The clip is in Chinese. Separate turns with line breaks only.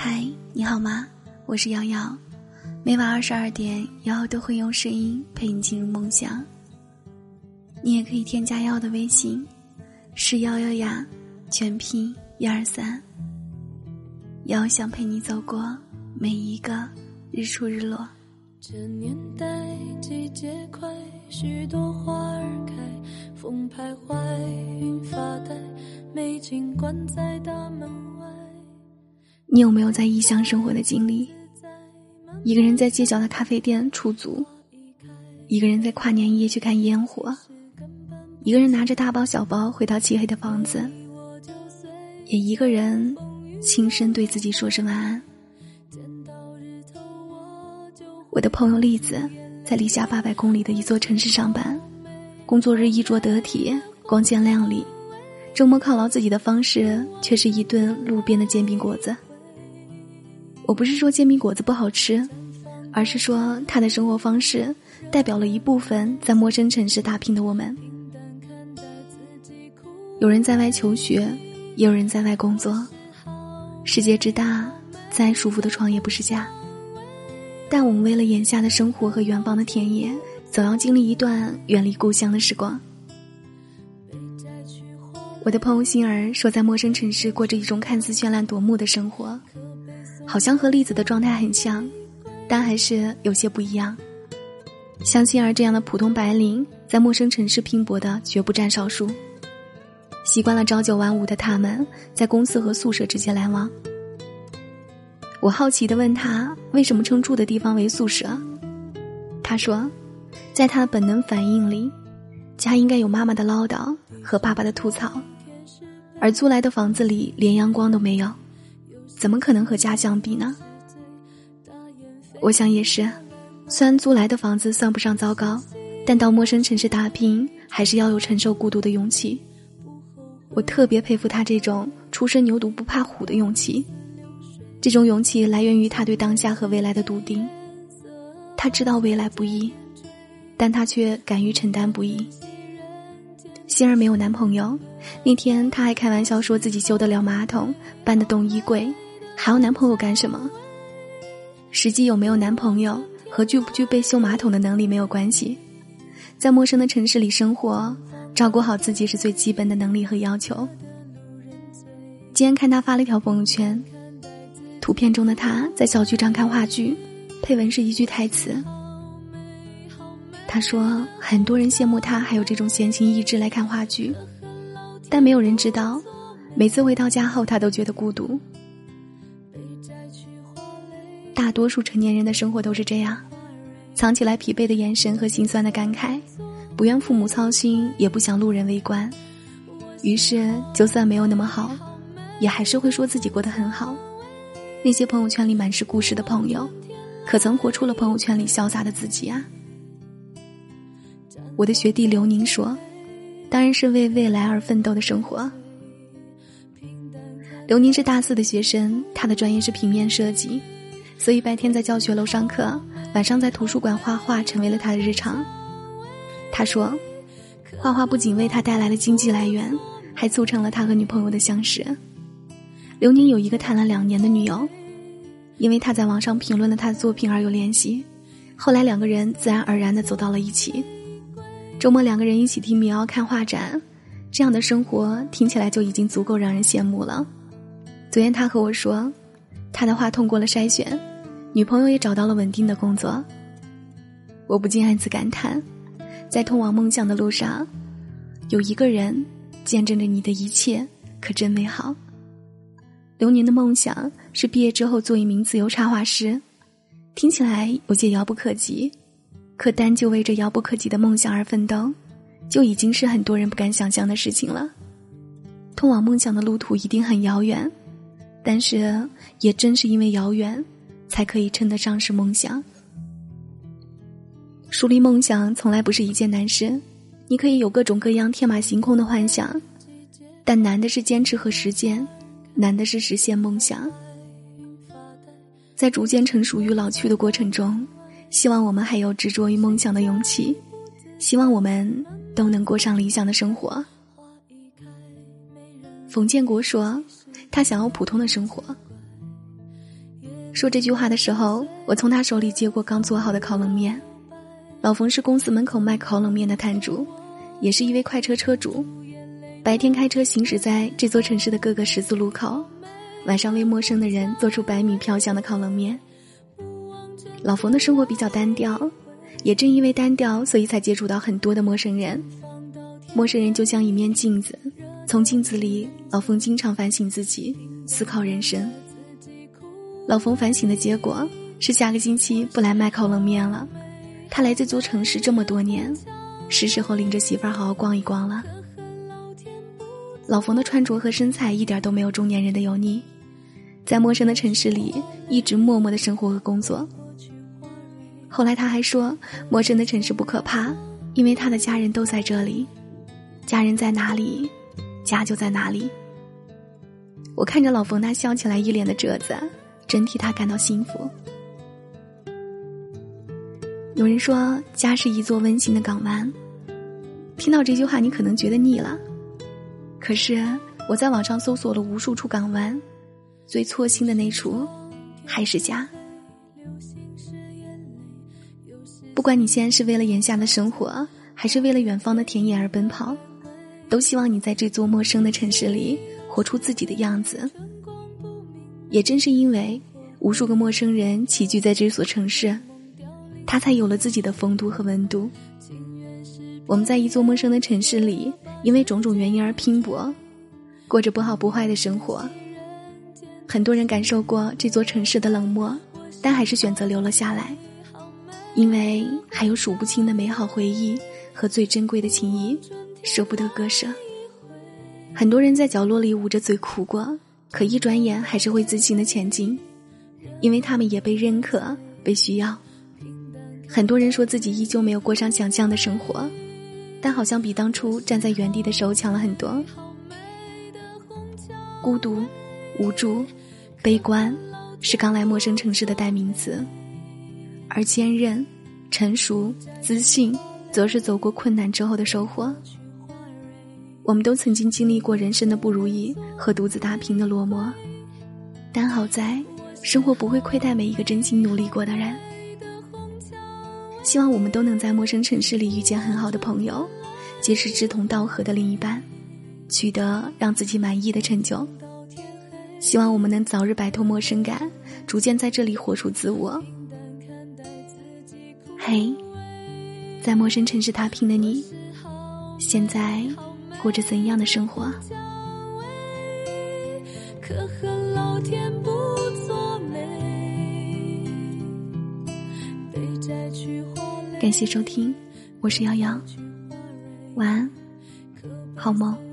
嗨，你好吗？我是瑶瑶，每晚二十二点，瑶瑶都会用声音陪你进入梦乡。你也可以添加瑶瑶的微信，是瑶瑶呀，全拼一二三。瑶瑶想陪你走过每一个日出日落。
这年代季节快，许多花儿开，风徘徊，云发呆，美景关在大门。
你有没有在异乡生活的经历？一个人在街角的咖啡店出租，一个人在跨年夜去看烟火，一个人拿着大包小包回到漆黑的房子，也一个人轻声对自己说声晚安。我的朋友栗子在离家八百公里的一座城市上班，工作日衣着得体、光鲜亮丽，周末犒劳自己的方式却是一顿路边的煎饼果子。我不是说煎饼果子不好吃，而是说他的生活方式代表了一部分在陌生城市打拼的我们。有人在外求学，也有人在外工作，世界之大，再舒服的床也不是家。但我们为了眼下的生活和远方的田野，总要经历一段远离故乡的时光。我的朋友心儿说，在陌生城市过着一种看似绚烂夺目的生活，好像和栗子的状态很像，但还是有些不一样。像心儿这样的普通白领，在陌生城市拼搏的绝不占少数。习惯了朝九晚五的他们，在公司和宿舍之间来往。我好奇的问他为什么称住的地方为宿舍，他说，在他的本能反应里，家应该有妈妈的唠叨和爸爸的吐槽，而租来的房子里连阳光都没有，怎么可能和家相比呢？我想也是，虽然租来的房子算不上糟糕，但到陌生城市打拼还是要有承受孤独的勇气。我特别佩服他这种初生牛犊不怕虎的勇气。这种勇气来源于他对当下和未来的笃定。他知道未来不易，但他却敢于承担不易。欣儿没有男朋友，那天他还开玩笑说自己修得了马桶，搬得动衣柜，还要男朋友干什么？实际有没有男朋友和具不具备修马桶的能力没有关系，在陌生的城市里生活，照顾好自己是最基本的能力和要求。今天看他发了一条朋友圈。图片中的他在小剧场看话剧，配文是一句台词。他说：“很多人羡慕他还有这种闲情逸致来看话剧，但没有人知道，每次回到家后他都觉得孤独。大多数成年人的生活都是这样，藏起来疲惫的眼神和心酸的感慨，不愿父母操心，也不想路人围观，于是就算没有那么好，也还是会说自己过得很好。”那些朋友圈里满是故事的朋友，可曾活出了朋友圈里潇洒的自己啊？我的学弟刘宁说：“当然是为未来而奋斗的生活。”刘宁是大四的学生，他的专业是平面设计，所以白天在教学楼上课，晚上在图书馆画画成为了他的日常。他说：“画画不仅为他带来了经济来源，还促成了他和女朋友的相识。”刘宁有一个谈了两年的女友，因为他在网上评论了他的作品而有联系，后来两个人自然而然的走到了一起。周末两个人一起听民谣看画展，这样的生活听起来就已经足够让人羡慕了。昨天他和我说，他的画通过了筛选，女朋友也找到了稳定的工作。我不禁暗自感叹，在通往梦想的路上，有一个人见证着你的一切，可真美好。流年的梦想是毕业之后做一名自由插画师，听起来有些遥不可及，可单就为这遥不可及的梦想而奋斗，就已经是很多人不敢想象的事情了。通往梦想的路途一定很遥远，但是也正是因为遥远，才可以称得上是梦想。树立梦想从来不是一件难事，你可以有各种各样天马行空的幻想，但难的是坚持和实践。难的是实现梦想，在逐渐成熟与老去的过程中，希望我们还有执着于梦想的勇气，希望我们都能过上理想的生活。冯建国说：“他想要普通的生活。”说这句话的时候，我从他手里接过刚做好的烤冷面。老冯是公司门口卖烤冷面的摊主，也是一位快车车主。白天开车行驶在这座城市的各个十字路口，晚上为陌生的人做出百米飘香的烤冷面。老冯的生活比较单调，也正因为单调，所以才接触到很多的陌生人。陌生人就像一面镜子，从镜子里，老冯经常反省自己，思考人生。老冯反省的结果是下个星期不来卖烤冷面了。他来这座城市这么多年，是时候领着媳妇儿好好逛一逛了。老冯的穿着和身材一点都没有中年人的油腻，在陌生的城市里一直默默的生活和工作。后来他还说，陌生的城市不可怕，因为他的家人都在这里，家人在哪里，家就在哪里。我看着老冯那笑起来一脸的褶子，真替他感到幸福。有人说，家是一座温馨的港湾。听到这句话，你可能觉得腻了。可是我在网上搜索了无数处港湾，最戳心的那处，还是家。不管你现在是为了眼下的生活，还是为了远方的田野而奔跑，都希望你在这座陌生的城市里活出自己的样子。也正是因为无数个陌生人齐聚在这所城市。他才有了自己的风度和温度。我们在一座陌生的城市里，因为种种原因而拼搏，过着不好不坏的生活。很多人感受过这座城市的冷漠，但还是选择留了下来，因为还有数不清的美好回忆和最珍贵的情谊，舍不得割舍。很多人在角落里捂着嘴哭过，可一转眼还是会自信的前进，因为他们也被认可，被需要。很多人说自己依旧没有过上想象的生活，但好像比当初站在原地的时候强了很多。孤独、无助、悲观，是刚来陌生城市的代名词；而坚韧、成熟、自信，则是走过困难之后的收获。我们都曾经经历过人生的不如意和独自打拼的落寞，但好在，生活不会亏待每一个真心努力过的人。希望我们都能在陌生城市里遇见很好的朋友，结识志同道合的另一半，取得让自己满意的成就。希望我们能早日摆脱陌生感，逐渐在这里活出自我。嘿，在陌生城市打拼的你，现在过着怎样的生活？可恨老天不作美，感谢收听，我是瑶瑶，晚安，好梦。